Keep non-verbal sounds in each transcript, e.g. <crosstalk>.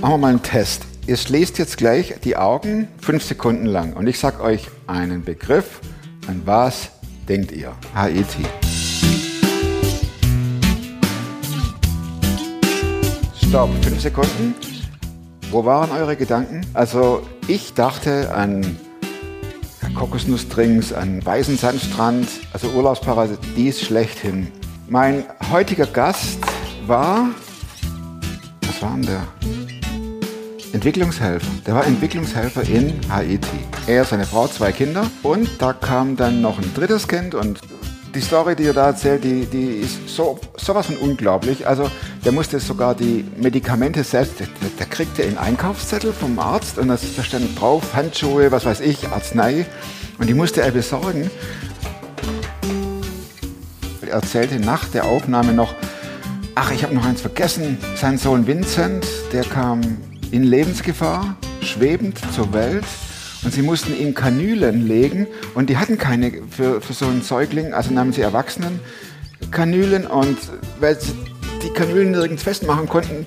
Machen wir mal einen Test. Ihr schließt jetzt gleich die Augen fünf Sekunden lang und ich sag euch einen Begriff. An was denkt ihr? Haiti. Stopp, fünf Sekunden. Wo waren eure Gedanken? Also ich dachte an Kokosnussdrinks, an weißen Sandstrand, also Urlaubsparadies schlechthin. Mein heutiger Gast war, was war denn der? Entwicklungshelfer. Der war Entwicklungshelfer in Haiti. Er, seine Frau, zwei Kinder und da kam dann noch ein drittes Kind und die Story, die er da erzählt, die, die ist so, sowas von unglaublich. Also der musste sogar die Medikamente selbst, der, der kriegte einen Einkaufszettel vom Arzt und da stand drauf Handschuhe, was weiß ich, Arznei und die musste er besorgen. Er erzählte nach der Aufnahme noch, ach, ich habe noch eins vergessen, sein Sohn Vincent, der kam in Lebensgefahr, schwebend zur Welt und sie mussten ihm Kanülen legen und die hatten keine für, für so einen Säugling, also nahmen sie Erwachsenen Kanülen und weil sie die Kanülen nirgends festmachen konnten,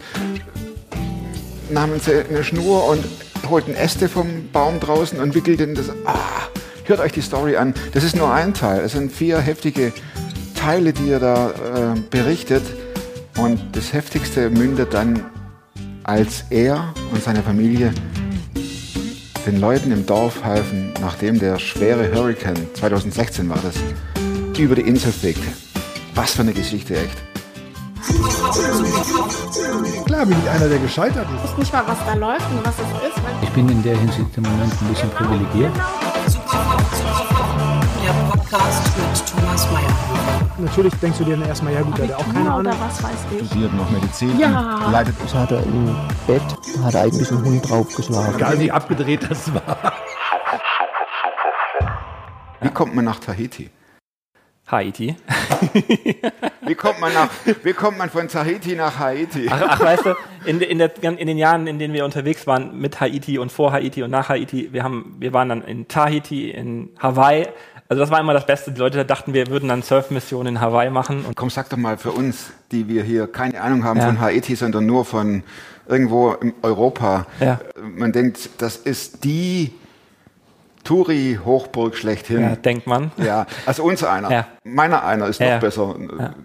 nahmen sie eine Schnur und holten Äste vom Baum draußen und wickelten das. Ah, hört euch die Story an. Das ist nur ein Teil. Es sind vier heftige Teile, die er da äh, berichtet. Und das Heftigste mündet dann, als er und seine Familie den Leuten im Dorf halfen, nachdem der schwere Hurricane, 2016 war das, über die Insel fegte. Was für eine Geschichte, echt. Klar bin ich einer, der gescheitert ist. Ich weiß nicht mal, was da läuft und was es ist. Ich bin in der Hinsicht im Moment ein bisschen privilegiert. Podcast mit Thomas Mayer. Natürlich denkst du dir dann erstmal, ja gut, der hat auch keine Ahnung. was weiß ich. Studiert noch Medizin, Ja. leitet Ich hatte im Bett, hat eigentlich ein Hund draufgeschlagen. Egal wie abgedreht das war. Wie kommt man nach Tahiti? Haiti. <laughs> Wie kommt man, nach, wie kommt man von Tahiti nach Haiti? Ach, ach weißt du, in, in, der, in den Jahren, in denen wir unterwegs waren mit Haiti und vor Haiti und nach Haiti, wir, haben, wir waren dann in Tahiti, in Hawaii. Also das war immer das Beste. Die Leute dachten, wir würden dann Surfmissionen in Hawaii machen. Und Komm, sag doch mal für uns, die wir hier keine Ahnung haben Ja. von Haiti, sondern nur von irgendwo in Europa. Ja. Man denkt, das ist die Touri-Hochburg schlechthin. ja, denkt man. Ja, also uns einer. Ja. Meiner einer ist noch besser.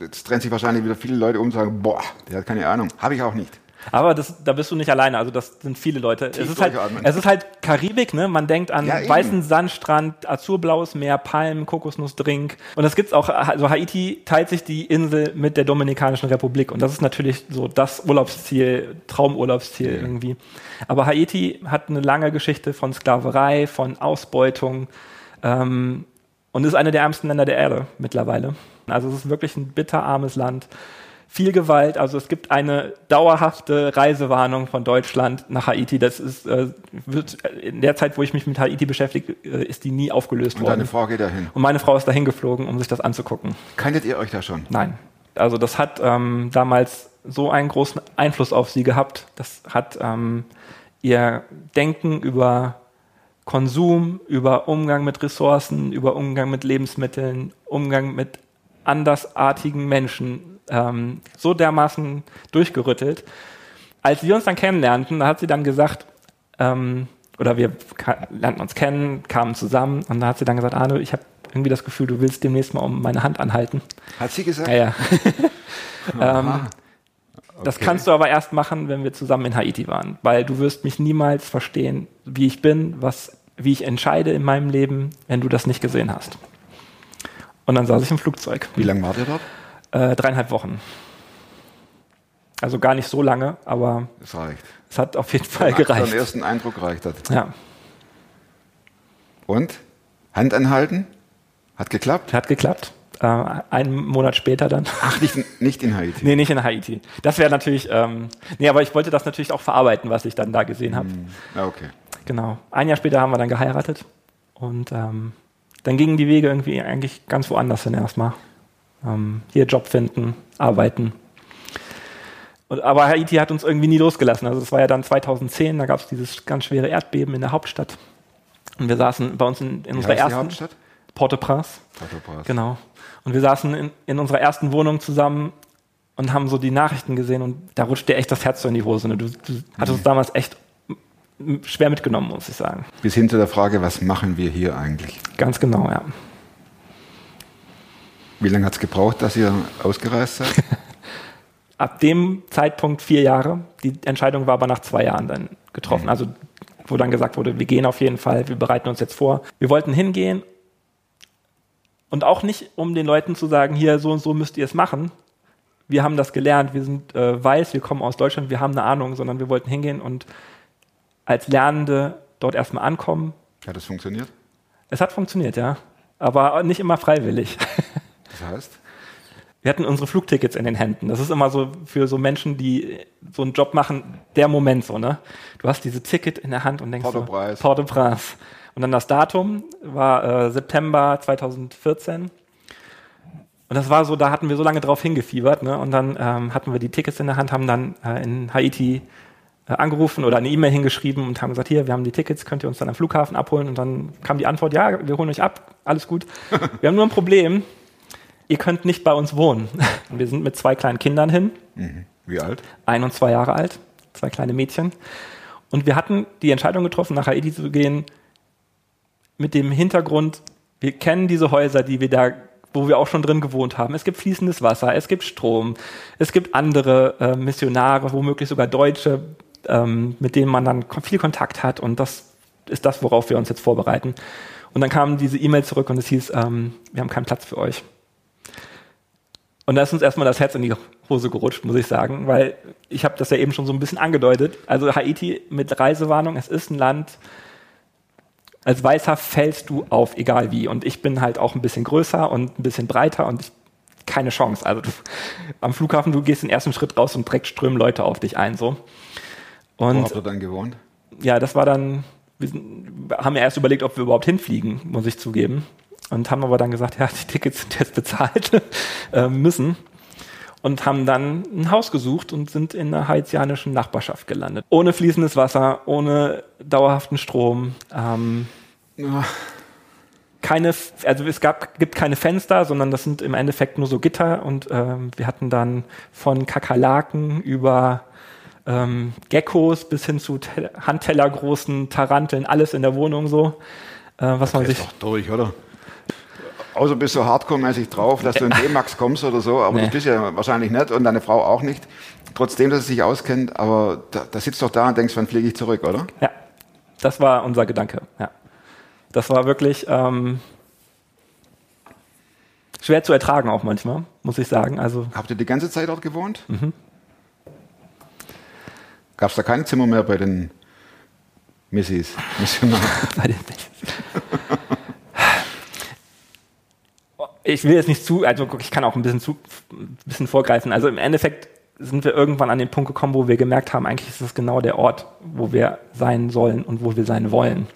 Jetzt trennen sich wahrscheinlich wieder viele Leute um und sagen, boah, der hat keine Ahnung. Habe ich auch nicht. Aber das, da bist du nicht alleine. Also das sind viele Leute. Es ist, halt, es ist halt Karibik, ne? Man denkt an Ja, weißen Sandstrand, azurblaues Meer, Palmen, Kokosnussdrink. Und das gibt's auch. Also Haiti teilt sich die Insel mit der Dominikanischen Republik. Und das ist natürlich so das Urlaubsziel, Traumurlaubsziel irgendwie. Aber Haiti hat eine lange Geschichte von Sklaverei, von Ausbeutung. Ähm, und ist eine der ärmsten Länder der Erde mittlerweile. Also es ist wirklich ein bitterarmes Land. Viel Gewalt, also es gibt eine dauerhafte Reisewarnung von Deutschland nach Haiti. Das ist, äh, wird in der Zeit, wo ich mich mit Haiti beschäftige, äh, ist die nie aufgelöst Und worden. deine Frau geht dahin. Und meine Frau ist dahin geflogen, um sich das anzugucken. Kanntet ihr euch da schon? Nein. Also das hat ähm, damals so einen großen Einfluss auf sie gehabt. Das hat ähm, ihr Denken über Konsum, über Umgang mit Ressourcen, über Umgang mit Lebensmitteln, Umgang mit andersartigen Menschen ähm, so dermaßen durchgerüttelt. Als wir uns dann kennenlernten, da hat sie dann gesagt, ähm, oder wir lernten uns kennen, kamen zusammen und da hat sie dann gesagt, Arne, ich habe irgendwie das Gefühl, du willst demnächst mal um meine Hand anhalten. Hat sie gesagt? Ja, ja. <laughs> ähm, Aha. Das Okay. kannst du aber erst machen, wenn wir zusammen in Haiti waren, weil du wirst mich niemals verstehen, wie ich bin, was, wie ich entscheide in meinem Leben, wenn du das nicht gesehen hast. Und dann saß ich im Flugzeug. Wie lange wart ihr dort? Äh, dreieinhalb Wochen. Also gar nicht so lange, aber Das reicht. es hat auf jeden Fall den gereicht. ersten Eindruck reicht das. Ja, Und? Hand anhalten? Hat geklappt? hat geklappt. Äh, einen Monat später dann. Ach, nicht, in- nicht in Haiti. Nee, nicht in Haiti. Das wäre natürlich, ähm, nee, aber ich wollte das natürlich auch verarbeiten, was ich dann da gesehen habe. Ja, okay. Genau. Ein Jahr später haben wir dann geheiratet und ähm, dann gingen die Wege irgendwie eigentlich ganz woanders hin erstmal. Ähm, hier Job finden, arbeiten. Und, aber Haiti hat uns irgendwie nie losgelassen. Also das war ja dann 2010, da gab es dieses ganz schwere Erdbeben in der Hauptstadt. Und wir saßen bei uns in, in unserer ersten Hauptstadt? Port-au-Prince. Port-au-Prince. Genau. Und wir saßen in, in unserer ersten Wohnung zusammen und haben so die Nachrichten gesehen und da rutscht dir echt das Herz so in die Hose. Ne? Du, du hattest es damals echt schwer mitgenommen, muss ich sagen. Bis hin zu der Frage, was machen wir hier eigentlich? Ganz genau, ja. Wie lange hat es gebraucht, dass ihr ausgereist seid? <laughs> Ab dem Zeitpunkt vier Jahre. Die Entscheidung war aber nach zwei Jahren dann getroffen. Also wo dann gesagt wurde, wir gehen auf jeden Fall, wir bereiten uns jetzt vor. Wir wollten hingehen und auch nicht, um den Leuten zu sagen, hier so und so müsst ihr es machen. Wir haben das gelernt, wir sind äh, weiß, wir kommen aus Deutschland, wir haben eine Ahnung, sondern wir wollten hingehen und als Lernende dort erstmal ankommen. Hat das funktioniert? Es hat funktioniert, ja. Aber nicht immer freiwillig. <laughs> Das heißt? Wir hatten unsere Flugtickets in den Händen. Das ist immer so für so Menschen, die so einen Job machen, der Moment so, ne? Du hast diese Ticket in der Hand und denkst Port-au-Prince. so, Port-au-Prince. Und dann das Datum war äh, September 2014. Und das war so, da hatten wir so lange drauf hingefiebert, ne? Und dann ähm, hatten wir die Tickets in der Hand, haben dann äh, in Haiti äh, angerufen oder eine E-Mail hingeschrieben und haben gesagt, hier, wir haben die Tickets, könnt ihr uns dann am Flughafen abholen? Und dann kam die Antwort, ja, wir holen euch ab, alles gut. <laughs> Wir haben nur ein Problem, ihr könnt nicht bei uns wohnen. <laughs> Wir sind mit zwei kleinen Kindern hin, Wie alt? ein und zwei Jahre alt, zwei kleine Mädchen. Und wir hatten die Entscheidung getroffen, nach Haiti zu gehen, mit dem Hintergrund, wir kennen diese Häuser, die wir da, wo wir auch schon drin gewohnt haben. Es gibt fließendes Wasser, es gibt Strom, es gibt andere äh, Missionare, womöglich sogar Deutsche, ähm, mit denen man dann viel Kontakt hat. Und das ist das, worauf wir uns jetzt vorbereiten. Und dann kam diese E-Mail zurück und es hieß, ähm, wir haben keinen Platz für euch. Und da ist uns erstmal das Herz in die Hose gerutscht, muss ich sagen, weil ich habe das ja eben schon so ein bisschen angedeutet. Also Haiti mit Reisewarnung, es ist ein Land, als Weißer fällst du auf, egal wie. Und ich bin halt auch ein bisschen größer und ein bisschen breiter und ich, keine Chance. Also du, am Flughafen, du gehst den ersten Schritt raus und direkt strömen Leute auf dich ein. So. Wo Und habt ihr dann gewohnt? ja, das war dann, wir haben ja erst überlegt, ob wir überhaupt hinfliegen, muss ich zugeben. Und haben aber dann gesagt, ja, die Tickets sind jetzt bezahlt, <laughs> äh, müssen. Und haben dann ein Haus gesucht und sind in einer haitianischen Nachbarschaft gelandet. Ohne fließendes Wasser, ohne dauerhaften Strom. Ähm, keine, also es gab, gibt keine Fenster, sondern das sind im Endeffekt nur so Gitter und ähm, wir hatten dann von Kakerlaken über ähm, Geckos bis hin zu Te handtellergroßen Taranteln, alles in der Wohnung so, äh, was man sich Ist doch durch, oder? Außer bist du hardcore-mäßig drauf, dass du in D-Max kommst oder so, aber Nee. das bist ja wahrscheinlich nicht und deine Frau auch nicht. Trotzdem, dass sie sich auskennt, aber da, da sitzt doch da und denkst, wann fliege ich zurück, oder? Ja, das war unser Gedanke. Ja. Das war wirklich ähm, schwer zu ertragen auch manchmal, muss ich sagen. Also Habt ihr die ganze Zeit dort gewohnt? Gab es da keine Zimmer mehr bei den Missis, Missionaren? <laughs> bei den Ich will jetzt nicht zu, also ich kann auch ein bisschen zu, ein bisschen vorgreifen. Also im Endeffekt sind wir irgendwann an den Punkt gekommen, wo wir gemerkt haben, eigentlich ist das genau der Ort, wo wir sein sollen und wo wir sein wollen.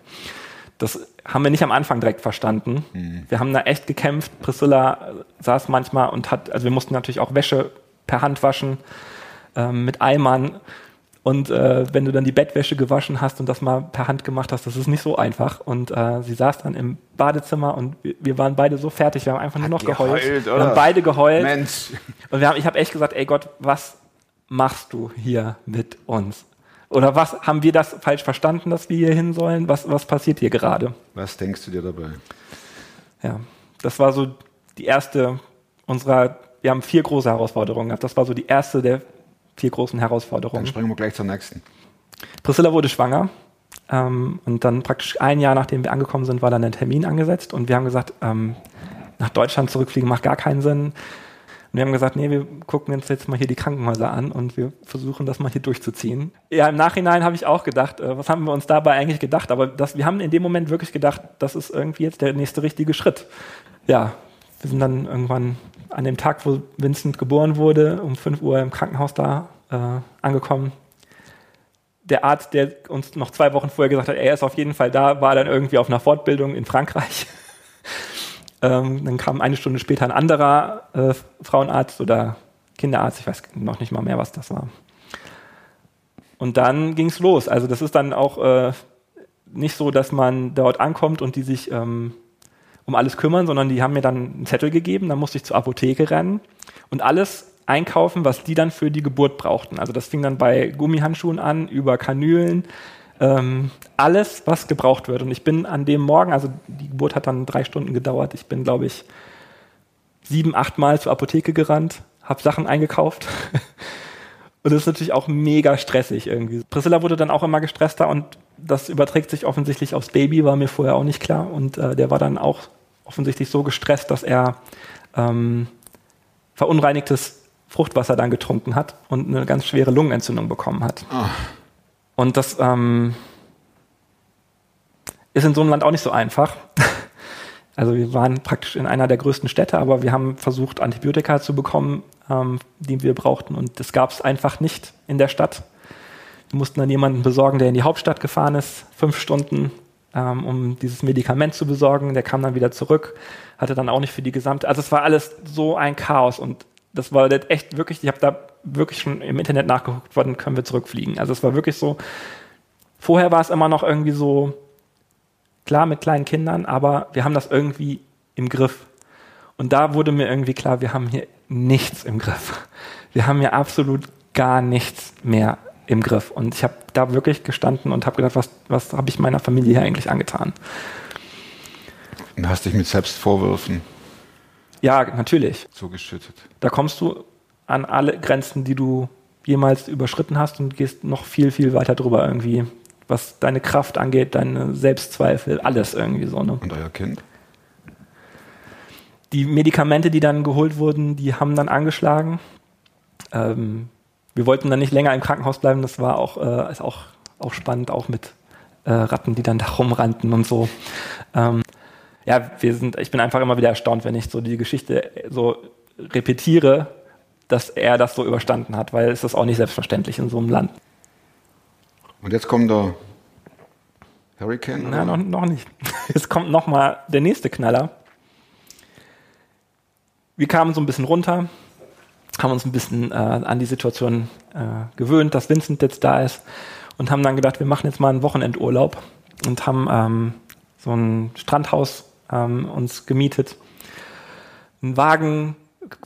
Das haben wir nicht am Anfang direkt verstanden. Wir haben da echt gekämpft. Priscilla saß manchmal und hat, also wir mussten natürlich auch Wäsche per Hand waschen ähm, mit Eimern. Und äh, wenn du dann die Bettwäsche gewaschen hast und das mal per Hand gemacht hast, das ist nicht so einfach. Und äh, sie saß dann im Badezimmer und wir, wir waren beide so fertig. Wir haben einfach nur noch geheult. geheult, wir haben beide geheult. Mensch, Und wir haben, ich habe echt gesagt, ey Gott, was machst du hier mit uns? Oder was haben wir das falsch verstanden, dass wir hier hin sollen? Was, was passiert hier gerade? was denkst du dir dabei? Ja, das war so die erste unserer, wir haben vier große Herausforderungen gehabt. Das war so die erste der vier großen Dann Herausforderungen. springen wir gleich zur nächsten. Priscilla wurde schwanger. Ähm, und dann praktisch ein Jahr nachdem wir angekommen sind, war dann ein Termin angesetzt. Und wir haben gesagt, ähm, nach Deutschland zurückfliegen macht gar keinen Sinn. Und wir haben gesagt, nee, wir gucken uns jetzt mal hier die Krankenhäuser an und wir versuchen das mal hier durchzuziehen. Ja, im Nachhinein habe ich auch gedacht, äh, was haben wir uns dabei eigentlich gedacht? Aber das, wir haben in dem Moment wirklich gedacht, das ist irgendwie jetzt der nächste richtige Schritt. Ja, wir sind dann irgendwann an dem Tag, wo Vincent geboren wurde, um 5 Uhr im Krankenhaus da äh, angekommen der Arzt, der uns noch zwei Wochen vorher gesagt hat, er ist auf jeden Fall da, war dann irgendwie auf einer Fortbildung in Frankreich. <laughs> ähm, dann kam eine Stunde später ein anderer äh, Frauenarzt oder Kinderarzt, ich weiß noch nicht mal mehr, was das war. Und dann ging es los. Also das ist dann auch äh, nicht so, dass man dort ankommt und die sich ähm, um alles kümmern, sondern die haben mir dann einen Zettel gegeben, dann musste ich zur Apotheke rennen und alles einkaufen, was die dann für die Geburt brauchten. Also das fing dann bei Gummihandschuhen an, über Kanülen, ähm, alles, was gebraucht wird. Und ich bin an dem Morgen, also die Geburt hat dann drei Stunden gedauert, ich bin, glaube ich, sieben, acht Mal zur Apotheke gerannt, habe Sachen eingekauft. <laughs> Und das ist natürlich auch mega stressig irgendwie. Priscilla wurde dann auch immer gestresster und das überträgt sich offensichtlich aufs Baby, war mir vorher auch nicht klar. Und äh, der war dann auch offensichtlich so gestresst, dass er ähm, verunreinigtes Fruchtwasser dann getrunken hat und eine ganz schwere Lungenentzündung bekommen hat. Ah. Und das ähm, ist in so einem Land auch nicht so einfach. <laughs> Also wir waren praktisch in einer der größten Städte, aber wir haben versucht, Antibiotika zu bekommen, ähm, die wir brauchten. Und das gab es einfach nicht in der Stadt. Wir mussten dann jemanden besorgen, der in die Hauptstadt gefahren ist, fünf Stunden, ähm, um dieses Medikament zu besorgen. Der kam dann wieder zurück, hatte dann auch nicht für die gesamte. Also es war alles so ein Chaos und das war echt wirklich, ich habe da wirklich schon im Internet nachgeguckt, wann können wir zurückfliegen. Also es war wirklich so, vorher war es immer noch irgendwie so, klar mit kleinen Kindern, aber wir haben das irgendwie im Griff. Und da wurde mir irgendwie klar, wir haben hier nichts im Griff. Wir haben hier absolut gar nichts mehr im Griff. Und ich habe da wirklich gestanden und habe gedacht, was, was habe ich meiner Familie hier eigentlich angetan? Und hast dich mit Selbstvorwürfen Ja, natürlich. zugeschüttet. Da kommst du an alle Grenzen, die du jemals überschritten hast und gehst noch viel, viel weiter drüber irgendwie. Was deine Kraft angeht, deine Selbstzweifel, alles irgendwie so. Ne? Und euer Kind? Die Medikamente, die dann geholt wurden, die haben dann angeschlagen. Ähm, wir wollten dann nicht länger im Krankenhaus bleiben. Das war auch, äh, ist auch, auch spannend, auch mit äh, Ratten, die dann da rumrannten und so. Ähm, ja, wir sind, ich bin einfach immer wieder erstaunt, wenn ich so die Geschichte so repetiere, dass er das so überstanden hat, weil es ist auch nicht selbstverständlich in so einem Land. Und jetzt kommt der Hurricane? Oder? noch, noch nicht. <laughs> Jetzt kommt noch mal der nächste Knaller. Wir kamen so ein bisschen runter, haben uns ein bisschen äh, an die Situation äh, gewöhnt, dass Vincent jetzt da ist und haben dann gedacht, wir machen jetzt mal einen Wochenendurlaub und haben ähm, so ein Strandhaus ähm, uns gemietet, einen Wagen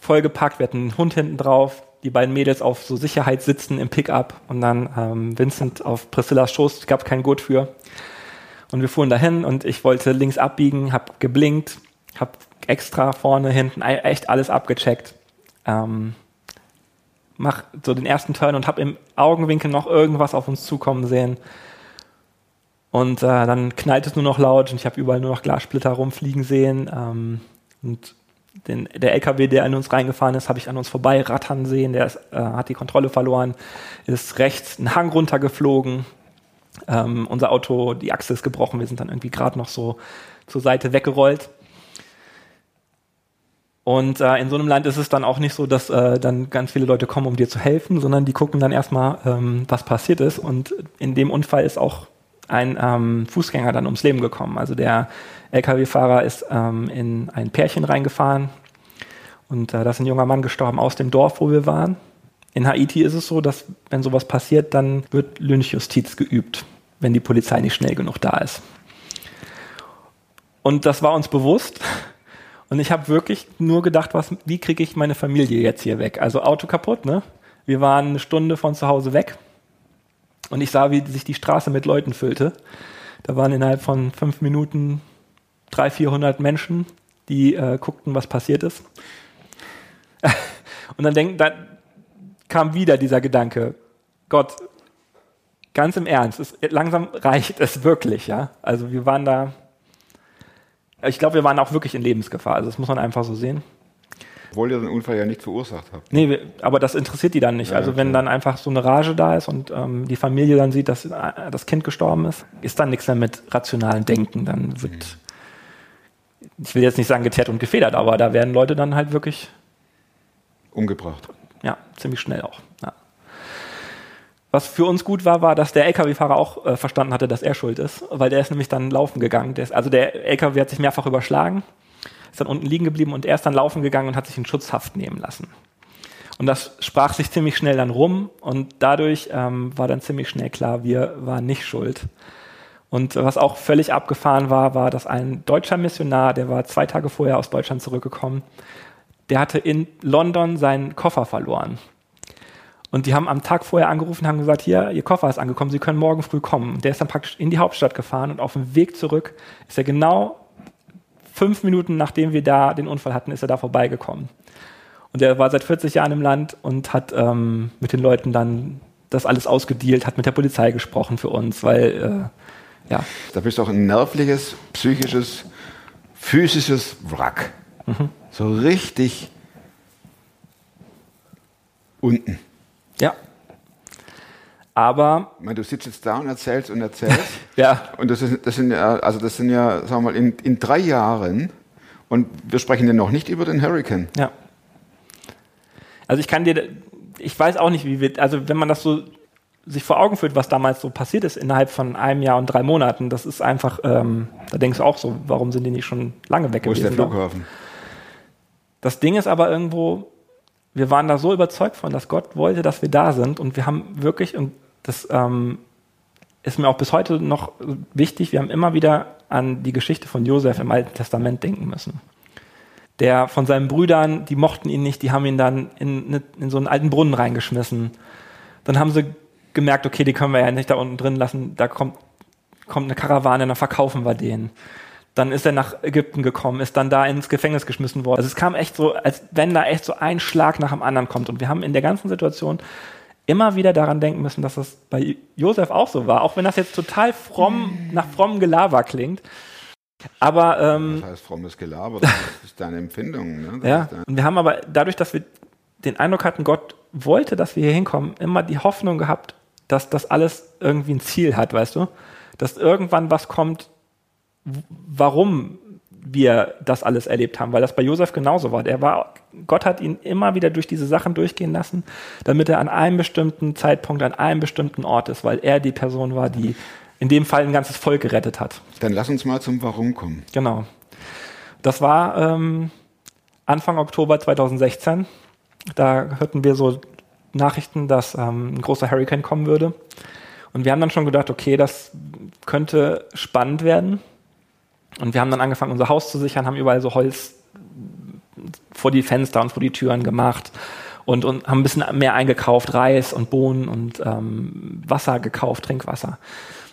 vollgepackt, wir hatten einen Hund hinten drauf, die beiden Mädels auf so Sicherheitssitzen im Pickup und dann ähm, Vincent auf Priscillas Schoß, es gab kein Gurt für. Und wir fuhren dahin und ich wollte links abbiegen, hab geblinkt, hab extra vorne, hinten e- echt alles abgecheckt. Ähm, mach so den ersten Turn und hab im Augenwinkel noch irgendwas auf uns zukommen sehen. Und äh, dann knallt es nur noch laut und ich habe überall nur noch Glassplitter rumfliegen sehen. Ähm, und den, der LKW, der an uns reingefahren ist, habe ich an uns vorbei rattern sehen. Der ist, äh, hat die Kontrolle verloren, ist rechts einen Hang runtergeflogen. Ähm, unser Auto, die Achse ist gebrochen. Wir sind dann irgendwie gerade noch so zur Seite weggerollt. Und äh, in so einem Land ist es dann auch nicht so, dass äh, dann ganz viele Leute kommen, um dir zu helfen, sondern die gucken dann erstmal, ähm, was passiert ist. Und in dem Unfall ist auch ein ähm, Fußgänger dann ums Leben gekommen. Also der LKW-Fahrer ist ähm, in ein Pärchen reingefahren und äh, da ist ein junger Mann gestorben aus dem Dorf, wo wir waren. In Haiti ist es so, dass wenn sowas passiert, dann wird Lynchjustiz geübt, wenn die Polizei nicht schnell genug da ist. Und das war uns bewusst. Und ich habe wirklich nur gedacht, was, wie kriege ich meine Familie jetzt hier weg? Also Auto kaputt, ne? Wir waren eine Stunde von zu Hause weg. Und ich sah, wie sich die Straße mit Leuten füllte. Da waren innerhalb von fünf Minuten 300, 400 Menschen, die äh, guckten, was passiert ist. <laughs> Und dann, denk, dann kam wieder dieser Gedanke, Gott, ganz im Ernst, es, langsam reicht es wirklich, ja. Also wir waren da, ich glaube, wir waren auch wirklich in Lebensgefahr. Also das muss man einfach so sehen. Obwohl ihr den Unfall ja nicht verursacht habt. Nee, aber das interessiert die dann nicht. Ja, also wenn klar. dann einfach so eine Rage da ist und ähm, die Familie dann sieht, dass äh, das Kind gestorben ist, ist dann nichts mehr mit rationalen Denken. Dann wird, ich will jetzt nicht sagen geteert und gefedert, aber da werden Leute dann halt wirklich, Umgebracht. ja, ziemlich schnell auch. Ja. Was für uns gut war, war, dass der LKW-Fahrer auch äh, verstanden hatte, dass er schuld ist, weil der ist nämlich dann laufen gegangen. Der ist, also der LKW hat sich mehrfach überschlagen, ist dann unten liegen geblieben und er ist dann laufen gegangen und hat sich in Schutzhaft nehmen lassen. Und das sprach sich ziemlich schnell dann rum und dadurch ähm, war dann ziemlich schnell klar, wir waren nicht schuld. Und was auch völlig abgefahren war, war, dass ein deutscher Missionar, der war zwei Tage vorher aus Deutschland zurückgekommen, der hatte in London seinen Koffer verloren. Und die haben am Tag vorher angerufen, haben gesagt, hier, Ihr Koffer ist angekommen, Sie können morgen früh kommen. Und der ist dann praktisch in die Hauptstadt gefahren und auf dem Weg zurück ist er genau fünf Minuten nachdem wir da den Unfall hatten, ist er da vorbeigekommen. Und er war seit 40 Jahren im Land und hat ähm, mit den Leuten dann das alles ausgedealt, hat mit der Polizei gesprochen für uns, weil äh, ja. Da bist du auch ein nervliches, psychisches, physisches Wrack. So richtig unten. Ja. Aber Ich meine, du sitzt jetzt da und erzählst und erzählst. <laughs> ja, und das, ist, das sind ja, also das sind ja, sagen wir mal, in, in drei Jahren, und wir sprechen ja noch nicht über den Hurricane. Ja. Also ich kann dir, ich weiß auch nicht, wie wir, also wenn man das so sich vor Augen führt, was damals so passiert ist innerhalb von einem Jahr und drei Monaten, das ist einfach, ähm, da denkst du auch so, warum sind die nicht schon lange weg Wo ist der gewesen? Flughafen? Das Ding ist aber irgendwo, wir waren da so überzeugt von, dass Gott wollte, dass wir da sind und wir haben wirklich, und das ähm, ist mir auch bis heute noch wichtig, wir haben immer wieder an die Geschichte von Josef im Alten Testament denken müssen. Der von seinen Brüdern, die mochten ihn nicht, die haben ihn dann in, in so einen alten Brunnen reingeschmissen. Dann haben sie gemerkt, okay, die können wir ja nicht da unten drin lassen, da kommt, kommt eine Karawane, dann verkaufen wir den. Dann ist er nach Ägypten gekommen, ist dann da ins Gefängnis geschmissen worden. Also es kam echt so, als wenn da echt so ein Schlag nach dem anderen kommt. Und wir haben in der ganzen Situation immer wieder daran denken müssen, dass das bei Josef auch so war. Auch wenn das jetzt total fromm, nach frommem Gelaber klingt. Aber ähm, Das heißt frommes Gelaber, das ist deine Empfindung. Ne? Das ja, dein- und wir haben aber dadurch, dass wir den Eindruck hatten, Gott wollte, dass wir hier hinkommen, immer die Hoffnung gehabt, dass das alles irgendwie ein Ziel hat, weißt du? Dass irgendwann was kommt, warum wir das alles erlebt haben, weil das bei Josef genauso war. Der war, Gott hat ihn immer wieder durch diese Sachen durchgehen lassen, damit er an einem bestimmten Zeitpunkt, an einem bestimmten Ort ist, weil er die Person war, die in dem Fall ein ganzes Volk gerettet hat. Dann lass uns mal zum Warum kommen. Genau. Das war ähm, Anfang Oktober 2016. Da hörten wir so Nachrichten, dass ähm, ein großer Hurricane kommen würde. Und wir haben dann schon gedacht, okay, das könnte spannend werden. Und wir haben dann angefangen, unser Haus zu sichern, haben überall so Holz vor die Fenster und vor die Türen gemacht und, und haben ein bisschen mehr eingekauft, Reis und Bohnen und ähm, Wasser gekauft, Trinkwasser.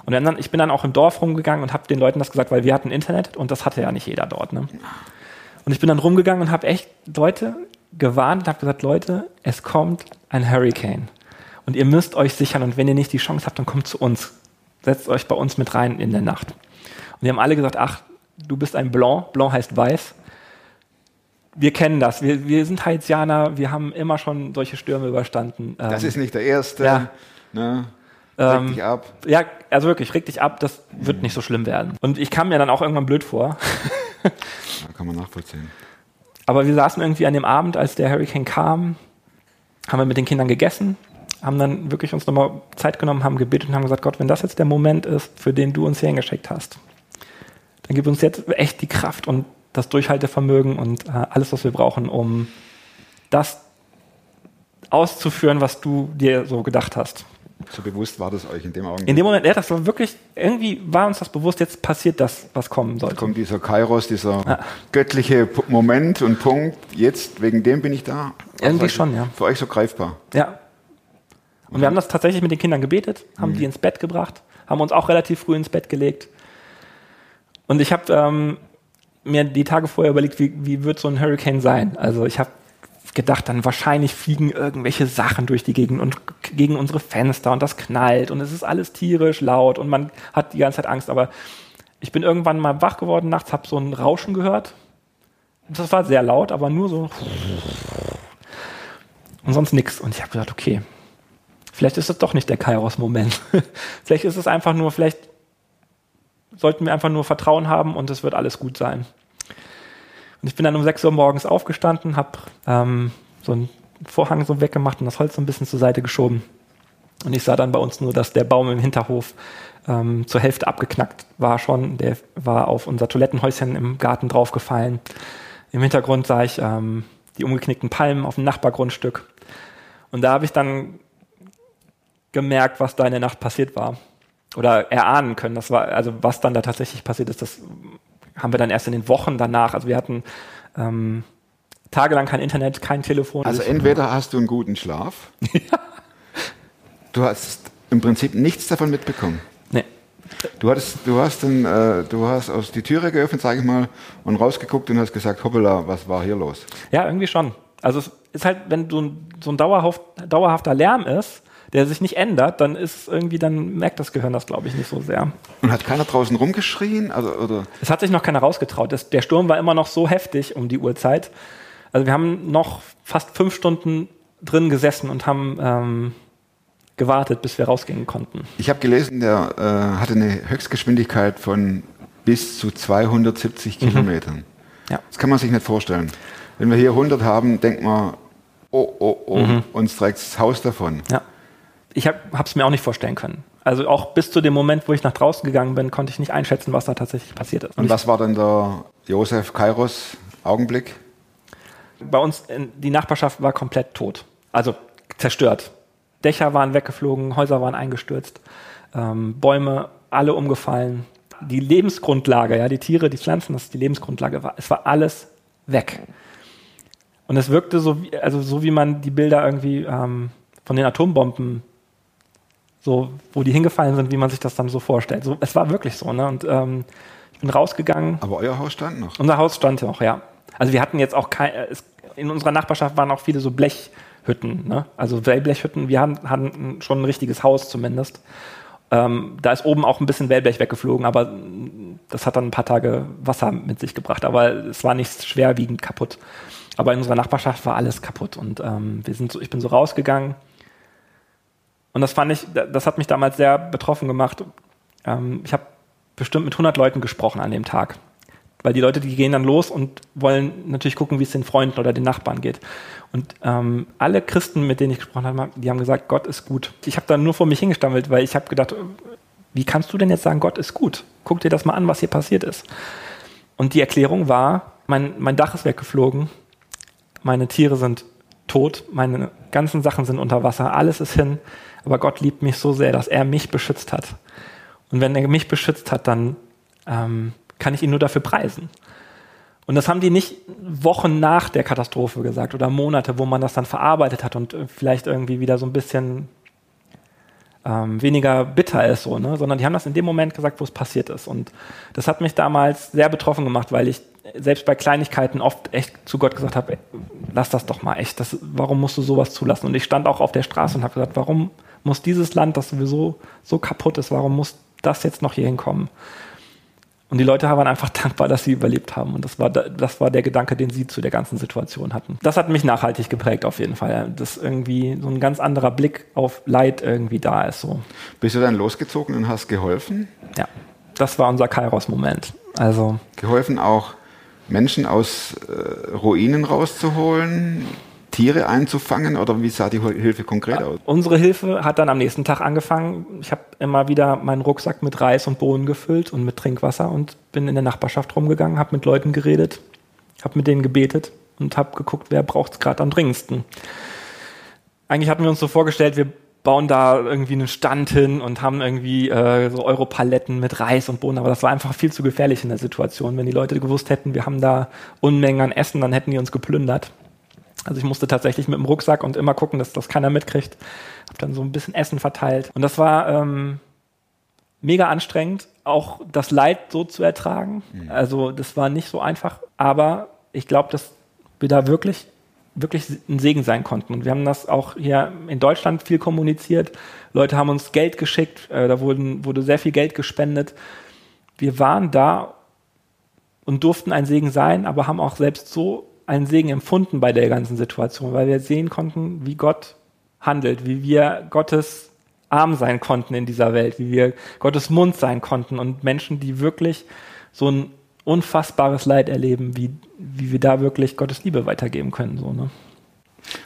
Und dann, ich bin dann auch im Dorf rumgegangen und habe den Leuten das gesagt, weil wir hatten Internet und das hatte ja nicht jeder dort. Ne? Und ich bin dann rumgegangen und habe echt Leute gewarnt und habe gesagt, Leute, es kommt ein Hurricane und ihr müsst euch sichern und wenn ihr nicht die Chance habt, dann kommt zu uns. Setzt euch bei uns mit rein in der Nacht. Und die haben alle gesagt, ach, du bist ein Blanc, Blanc heißt weiß. Wir kennen das, wir, wir sind Haitianer, wir haben immer schon solche Stürme überstanden. Das Ähm, ist nicht der erste. ja. Ne? Reg Ähm, dich ab. ja, also wirklich, reg dich ab, das wird nicht so schlimm werden. Und ich kam mir dann auch irgendwann blöd vor. <laughs> Ja, kann man nachvollziehen. Aber wir saßen irgendwie an dem Abend, als der Hurricane kam, haben wir mit den Kindern gegessen, haben dann wirklich uns nochmal Zeit genommen, haben gebetet und haben gesagt, Gott, wenn das jetzt der Moment ist, für den du uns hier hingeschickt hast, dann gib uns jetzt echt die Kraft und das Durchhaltevermögen und äh, alles, was wir brauchen, um das auszuführen, was du dir so gedacht hast. So bewusst war das euch in dem Augenblick. In dem Moment, ja, das war wirklich, irgendwie war uns das bewusst, jetzt passiert das, was kommen sollte. kommt dieser Kairos, dieser göttliche P Moment und Punkt. Jetzt, wegen dem bin ich da. Irgendwie Also schon, ja. Für euch so greifbar. Ja. Und wir haben das tatsächlich mit den Kindern gebetet, haben die ins Bett gebracht, haben uns auch relativ früh ins Bett gelegt. Und ich habe ähm, mir die Tage vorher überlegt, wie, wie wird so ein Hurricane sein? Also ich habe gedacht, dann wahrscheinlich fliegen irgendwelche Sachen durch die Gegend und gegen unsere Fenster und das knallt und es ist alles tierisch laut und man hat die ganze Zeit Angst. Aber ich bin irgendwann mal wach geworden nachts, habe so ein Rauschen gehört. Das war sehr laut, aber nur so und sonst nichts. Und ich habe gedacht, okay, vielleicht ist es doch nicht der Kairos-Moment. <laughs> vielleicht ist es einfach nur, vielleicht sollten wir einfach nur Vertrauen haben und es wird alles gut sein. Und ich bin dann um 6 Uhr morgens aufgestanden, habe ähm, so einen Vorhang so weggemacht und das Holz so ein bisschen zur Seite geschoben. Und ich sah dann bei uns nur, dass der Baum im Hinterhof ähm, zur Hälfte abgeknackt war schon. Der war auf unser Toilettenhäuschen im Garten draufgefallen. Im Hintergrund sah ich ähm, die umgeknickten Palmen auf dem Nachbargrundstück. Und da habe ich dann gemerkt, was da in der Nacht passiert war. Oder erahnen können. Das war, also was dann da tatsächlich passiert ist, das haben wir dann erst in den Wochen danach. Also wir hatten ähm, tagelang kein Internet, kein Telefon. Also entweder hast du einen guten Schlaf, <laughs> du hast im Prinzip nichts davon mitbekommen. nee. Du, hattest, du, hast den, äh, du hast aus die Türe geöffnet, sage ich mal, und rausgeguckt und hast gesagt, hoppala, was war hier los? Ja, irgendwie schon. Also es ist halt, wenn du ein- so ein dauerhaft, dauerhafter Lärm ist, der sich nicht ändert, dann ist irgendwie, dann merkt das Gehirn das, glaube ich, nicht so sehr. Und hat keiner draußen rumgeschrien? Also, oder Es hat sich noch keiner rausgetraut. Das, der Sturm war immer noch so heftig um die Uhrzeit. Also wir haben noch fast fünf Stunden drin gesessen und haben ähm, gewartet, bis wir rausgehen konnten. ich habe gelesen, der äh, hatte eine Höchstgeschwindigkeit von bis zu 270 Kilometern. Ja. Das kann man sich nicht vorstellen. Wenn wir hier 100 haben, denkt man, oh, oh, oh, uns trägt das Haus davon. Ja. Ich habe es mir auch nicht vorstellen können. Also auch bis zu dem Moment, wo ich nach draußen gegangen bin, konnte ich nicht einschätzen, was da tatsächlich passiert ist. Und was war dann der Josef Kairos Augenblick? bei uns in, die Nachbarschaft war komplett tot. Also zerstört. Dächer waren weggeflogen, Häuser waren eingestürzt, ähm, Bäume alle umgefallen. Die Lebensgrundlage, ja, die Tiere, die Pflanzen, das ist die Lebensgrundlage war, es war alles weg. Und es wirkte so, wie, also so wie man die Bilder irgendwie ähm, von den Atombomben so, wo die hingefallen sind, wie man sich das dann so vorstellt. So, es war wirklich so, ne? Und ähm, ich bin rausgegangen, Aber euer Haus stand noch. unser Haus stand noch, ja. Also wir hatten jetzt auch kein, äh, es, in unserer Nachbarschaft waren auch viele so Blechhütten, ne? also Wellblechhütten. Wir haben, hatten schon ein richtiges Haus zumindest. Ähm, da ist oben auch ein bisschen Wellblech weggeflogen, aber das hat dann ein paar Tage Wasser mit sich gebracht. Aber es war nicht schwerwiegend kaputt. Aber in unserer Nachbarschaft war alles kaputt und ähm, wir sind so, ich bin so rausgegangen. Und das fand ich, das hat mich damals sehr betroffen gemacht. Ähm, ich habe bestimmt mit 100 Leuten gesprochen an dem Tag. Weil die Leute, die gehen dann los und wollen natürlich gucken, wie es den Freunden oder den Nachbarn geht. Und ähm, alle Christen, mit denen ich gesprochen habe, die haben gesagt, Gott ist gut. Ich habe dann nur vor mich hingestammelt, weil ich habe gedacht, wie kannst du denn jetzt sagen, Gott ist gut? Guck dir das mal an, was hier passiert ist. Und die Erklärung war, mein, mein Dach ist weggeflogen, meine Tiere sind tot, meine ganzen Sachen sind unter Wasser, alles ist hin, aber Gott liebt mich so sehr, dass er mich beschützt hat. Und wenn er mich beschützt hat, dann ähm, kann ich ihn nur dafür preisen. Und das haben die nicht Wochen nach der Katastrophe gesagt oder Monate, wo man das dann verarbeitet hat und vielleicht irgendwie wieder so ein bisschen ähm, weniger bitter ist, so, ne? sondern die haben das in dem Moment gesagt, wo es passiert ist. Und das hat mich damals sehr betroffen gemacht, weil ich selbst bei Kleinigkeiten oft echt zu Gott gesagt habe, lass das doch mal echt, das, warum musst du sowas zulassen? Und ich stand auch auf der Straße und habe gesagt, warum muss dieses Land, das sowieso so kaputt ist, warum muss das jetzt noch hier hinkommen? Und die Leute waren einfach <laughs> dankbar, dass sie überlebt haben. Und das war, das war der Gedanke, den sie zu der ganzen Situation hatten. Das hat mich nachhaltig geprägt auf jeden Fall. Dass irgendwie so ein ganz anderer Blick auf Leid irgendwie da ist. So. Bist du dann losgezogen und hast geholfen? Ja, das war unser Kairos-Moment. Also Geholfen auch Menschen aus äh, Ruinen rauszuholen, Tiere einzufangen oder wie sah die Hilfe konkret aus? unsere Hilfe hat dann am nächsten Tag angefangen. Ich habe immer wieder meinen Rucksack mit Reis und Bohnen gefüllt und mit Trinkwasser und bin in der Nachbarschaft rumgegangen, habe mit Leuten geredet, habe mit denen gebetet und habe geguckt, wer braucht es gerade am dringendsten. Eigentlich hatten wir uns so vorgestellt, wir bauen da irgendwie einen Stand hin und haben irgendwie äh, so Europaletten mit Reis und Bohnen, aber das war einfach viel zu gefährlich in der Situation. Wenn die Leute gewusst hätten, wir haben da Unmengen an Essen, dann hätten die uns geplündert. Also ich musste tatsächlich mit dem Rucksack und immer gucken, dass das keiner mitkriegt. Hab dann so ein bisschen Essen verteilt. Und das war ähm, mega anstrengend, auch das Leid so zu ertragen. Also das war nicht so einfach. Aber ich glaube, dass wir da wirklich, wirklich ein Segen sein konnten. Und wir haben das auch hier in Deutschland viel kommuniziert. Leute haben uns Geld geschickt, äh, da wurden, wurde sehr viel Geld gespendet. Wir waren da und durften ein Segen sein, aber haben auch selbst so einen Segen empfunden bei der ganzen Situation, weil wir sehen konnten, wie Gott handelt, wie wir Gottes Arm sein konnten in dieser Welt, wie wir Gottes Mund sein konnten und Menschen, die wirklich so ein unfassbares Leid erleben, wie, wie wir da wirklich Gottes Liebe weitergeben können. So, ne?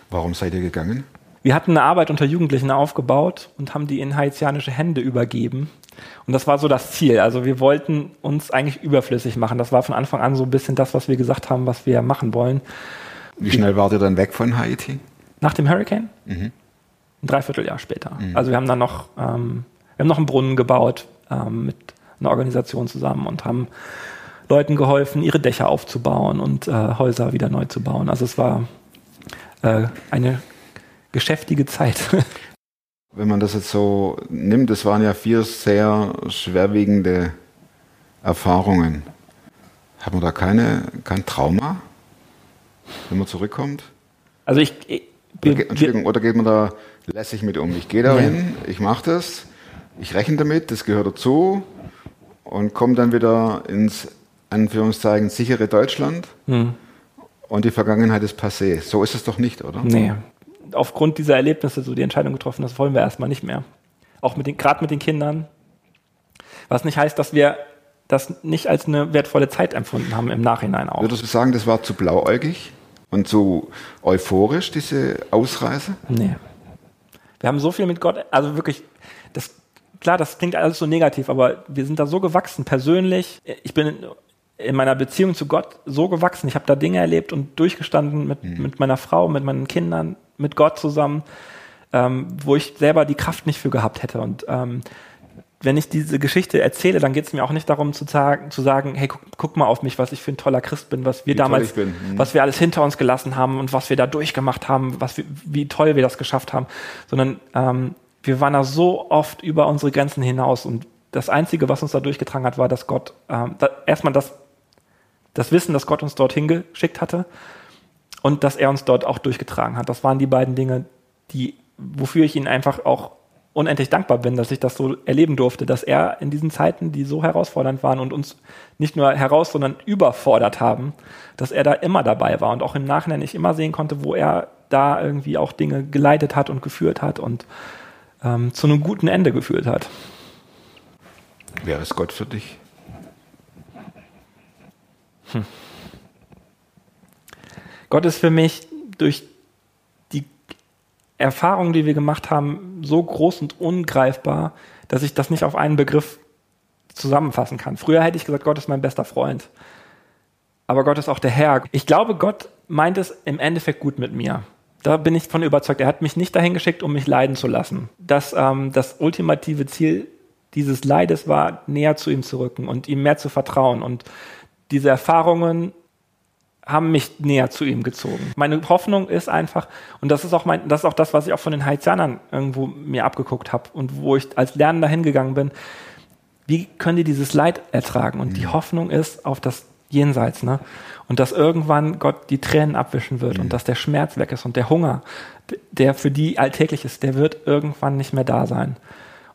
Warum seid ihr gegangen? Wir hatten eine Arbeit unter Jugendlichen aufgebaut und haben die in haitianische Hände übergeben. Und das war so das Ziel. Also wir wollten uns eigentlich überflüssig machen. Das war von Anfang an so ein bisschen das, was wir gesagt haben, was wir machen wollen. Wie schnell wart ihr dann weg von Haiti? Nach dem Hurricane? Ein Dreivierteljahr später. Also wir haben dann noch, ähm, wir haben noch einen Brunnen gebaut ähm, mit einer Organisation zusammen und haben Leuten geholfen, ihre Dächer aufzubauen und äh, Häuser wieder neu zu bauen. Also es war äh, eine geschäftige Zeit. <laughs> Wenn man das jetzt so nimmt, das waren ja vier sehr schwerwiegende Erfahrungen. Hat man da keine, kein Trauma, wenn man zurückkommt? Also ich, ich Oder, Entschuldigung, oder geht man da lässig mit um? Ich gehe da hin, ich mache das, ich rechne damit, das gehört dazu und komme dann wieder ins Anführungszeichen sichere Deutschland Hm. und die Vergangenheit ist passé. So ist es doch nicht, oder? Nee. Aufgrund dieser Erlebnisse so die Entscheidung getroffen, das wollen wir erstmal nicht mehr. Auch mit den, gerade mit den Kindern. Was nicht heißt, dass wir das nicht als eine wertvolle Zeit empfunden haben im Nachhinein auch. Würdest du sagen, das war zu blauäugig und zu euphorisch, diese Ausreise? Nee. Wir haben so viel mit Gott, also wirklich, das, klar, das klingt alles so negativ, aber wir sind da so gewachsen, persönlich. Ich bin in, in meiner Beziehung zu Gott so gewachsen. Ich habe da Dinge erlebt und durchgestanden mit, mit meiner Frau, mit meinen Kindern, mit Gott zusammen, ähm, wo ich selber die Kraft nicht für gehabt hätte. Und ähm, wenn ich diese Geschichte erzähle, dann geht es mir auch nicht darum zu sagen, zu sagen hey, guck, guck mal auf mich, was ich für ein toller Christ bin, was wir Wie damals. Mhm. was wir alles hinter uns gelassen haben und was wir da durchgemacht haben, was wir, wie toll wir das geschafft haben, sondern ähm, wir waren da so oft über unsere Grenzen hinaus und das Einzige, was uns da durchgetragen hat, war, dass Gott ähm, da, erstmal das, das Wissen, dass Gott uns dorthin geschickt hatte und dass er uns dort auch durchgetragen hat. Das waren die beiden Dinge, die, wofür ich ihn einfach auch unendlich dankbar bin, dass ich das so erleben durfte, dass er in diesen Zeiten, die so herausfordernd waren und uns nicht nur heraus, sondern überfordert haben, dass er da immer dabei war und auch im Nachhinein ich immer sehen konnte, wo er da irgendwie auch Dinge geleitet hat und geführt hat und ähm, zu einem guten Ende geführt hat. Wer ist Gott für dich? Gott ist für mich durch die Erfahrungen, die wir gemacht haben, so groß und ungreifbar, dass ich das nicht auf einen Begriff zusammenfassen kann. Früher hätte ich gesagt, Gott ist mein bester Freund. Aber Gott ist auch der Herr. Ich glaube, Gott meint es im Endeffekt gut mit mir. Da bin ich von überzeugt. Er hat mich nicht dahin geschickt, um mich leiden zu lassen. Dass ähm, das ultimative Ziel dieses Leides war, näher zu ihm zu rücken und ihm mehr zu vertrauen. Und diese Erfahrungen haben mich näher zu ihm gezogen. Meine Hoffnung ist einfach, und das ist auch mein, das ist auch das, was ich auch von den Haitianern irgendwo mir abgeguckt habe und wo ich als Lernender hingegangen bin. Wie können die dieses Leid ertragen? Und die Hoffnung ist auf das Jenseits, ne? Und dass irgendwann Gott die Tränen abwischen wird und dass der Schmerz weg ist und der Hunger, der für die alltäglich ist, der wird irgendwann nicht mehr da sein.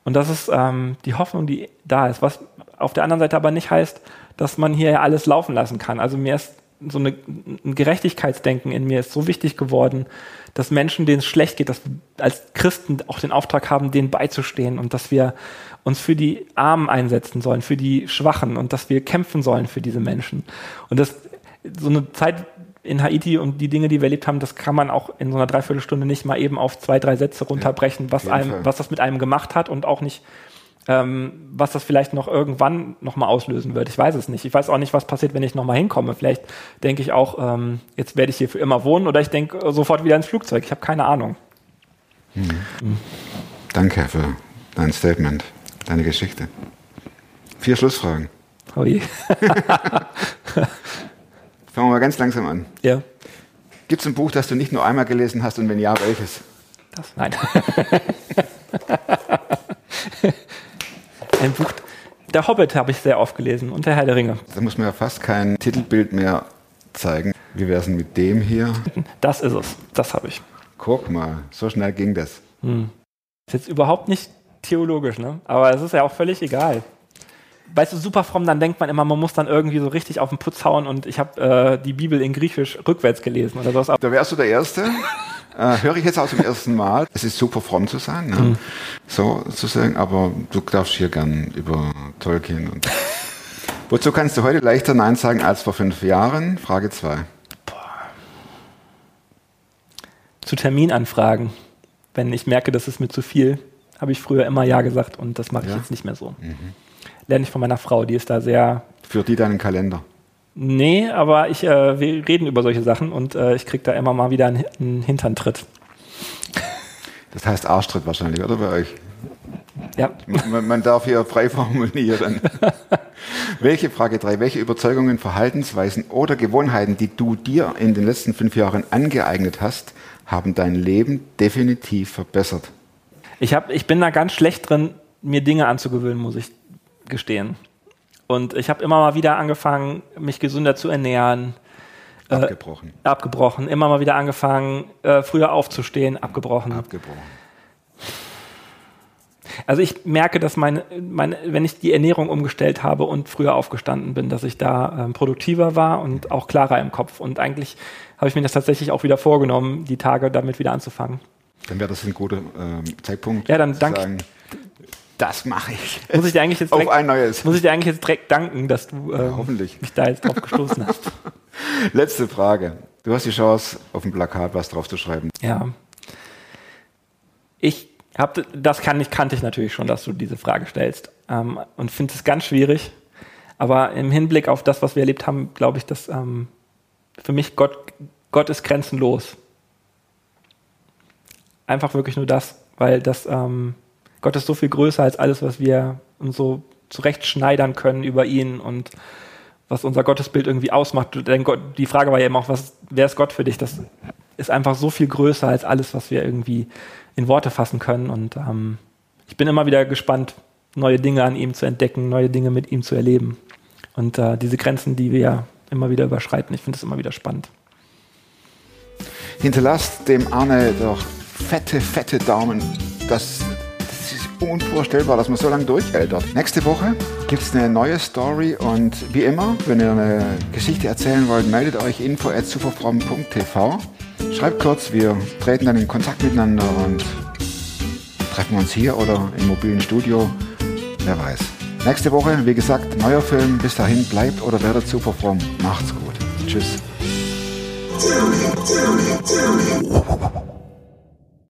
Und das ist ähm, die Hoffnung, die da ist. Was auf der anderen Seite aber nicht heißt, dass man hier alles laufen lassen kann. Also mir ist so eine, ein Gerechtigkeitsdenken in mir ist so wichtig geworden, dass Menschen, denen es schlecht geht, dass wir als Christen auch den Auftrag haben, denen beizustehen und dass wir uns für die Armen einsetzen sollen, für die Schwachen und dass wir kämpfen sollen für diese Menschen. Und das so eine Zeit in Haiti und die Dinge, die wir erlebt haben, das kann man auch in so einer Dreiviertelstunde nicht mal eben auf zwei, drei Sätze runterbrechen, was einem, was das mit einem gemacht hat und auch nicht, ähm, was das vielleicht noch irgendwann nochmal auslösen wird. Ich weiß es nicht. Ich weiß auch nicht, was passiert, wenn ich nochmal hinkomme. Vielleicht denke ich auch, ähm, jetzt werde ich hier für immer wohnen oder ich denke sofort wieder ins Flugzeug. Ich habe keine Ahnung. Danke für dein Statement, deine Geschichte. Vier Schlussfragen. Oh je. <laughs> Fangen wir mal ganz langsam an. ja. Gibt es ein Buch, das du nicht nur einmal gelesen hast und wenn ja, welches? Das, nein. <laughs> Ein Buch. Der Hobbit habe ich sehr oft gelesen und der Herr der Ringe. Da muss man ja fast kein Titelbild mehr zeigen. Wie wäre es denn mit dem hier? Das ist es. Das habe ich. Guck mal, so schnell ging das. Ist jetzt überhaupt nicht theologisch, ne? Aber es ist ja auch völlig egal. Weißt du, super fromm, dann denkt man immer, man muss dann irgendwie so richtig auf den Putz hauen und ich habe äh, die Bibel in Griechisch rückwärts gelesen oder sowas. Da wärst du der Erste. <laughs> Äh, höre ich jetzt auch zum ersten Mal. Es ist super fromm zu sein, ne? so zu sagen, aber du darfst hier gern über Tolkien und. Wozu kannst du heute leichter Nein sagen als vor fünf Jahren? Frage zwei. Zu Terminanfragen. Wenn ich merke, das ist mir zu viel, habe ich früher immer Ja gesagt und das mache ich Ja? jetzt nicht mehr so. Lerne ich von meiner Frau, die ist da sehr Für die deinen Kalender. Nee, aber ich, äh, wir reden über solche Sachen und äh, ich krieg da immer mal wieder einen, einen Hinterntritt. Das heißt Arschtritt wahrscheinlich, oder bei euch? Ja, Man, man darf hier frei formulieren. <laughs> Welche Frage 3? Welche Überzeugungen, Verhaltensweisen oder Gewohnheiten, die du dir in den letzten fünf Jahren angeeignet hast, haben dein Leben definitiv verbessert? Ich, hab, ich bin da ganz schlecht drin, mir Dinge anzugewöhnen, muss ich gestehen. Und ich habe immer mal wieder angefangen, mich gesünder zu ernähren. Äh, abgebrochen. Äh, abgebrochen. Immer mal wieder angefangen, äh, früher aufzustehen, abgebrochen. Abgebrochen. Also ich merke, dass meine, meine, wenn ich die Ernährung umgestellt habe und früher aufgestanden bin, dass ich da ähm, produktiver war und auch klarer im Kopf. Und eigentlich habe ich mir das tatsächlich auch wieder vorgenommen, die Tage damit wieder anzufangen. Dann wäre das ein guter ähm, Zeitpunkt. Ja, dann danke. Das mache ich. Muss ich dir eigentlich jetzt direkt, auf ein neues. Muss ich dir eigentlich jetzt direkt danken, dass du ähm, hoffentlich. mich da jetzt drauf gestoßen hast. <laughs> Letzte Frage. Du hast die Chance, auf dem Plakat was drauf zu schreiben. Ja. Ich habe, das kann ich, kannte ich natürlich schon, dass du diese Frage stellst. Ähm, und finde es ganz schwierig. Aber im Hinblick auf das, was wir erlebt haben, glaube ich, dass ähm, für mich Gott, Gott ist grenzenlos. Einfach wirklich nur das, weil das ähm, Gott ist so viel größer als alles, was wir uns so zurechtschneidern können über ihn und was unser Gottesbild irgendwie ausmacht. Die Frage war ja immer auch, was, wer ist Gott für dich? Das ist einfach so viel größer als alles, was wir irgendwie in Worte fassen können. Und ähm, ich bin immer wieder gespannt, neue Dinge an ihm zu entdecken, neue Dinge mit ihm zu erleben. Und äh, diese Grenzen, die wir ja immer wieder überschreiten, ich finde es immer wieder spannend. Hinterlasst dem Arne doch fette, fette Daumen. Das unvorstellbar, dass man so lange durchhält. Nächste Woche gibt es eine neue Story und wie immer, wenn ihr eine Geschichte erzählen wollt, meldet euch info at. Schreibt kurz, wir treten dann in Kontakt miteinander und treffen uns hier oder im mobilen Studio. Wer weiß. Nächste Woche, wie gesagt, neuer Film. Bis dahin bleibt oder werdet super fromm. Macht's gut. Tschüss.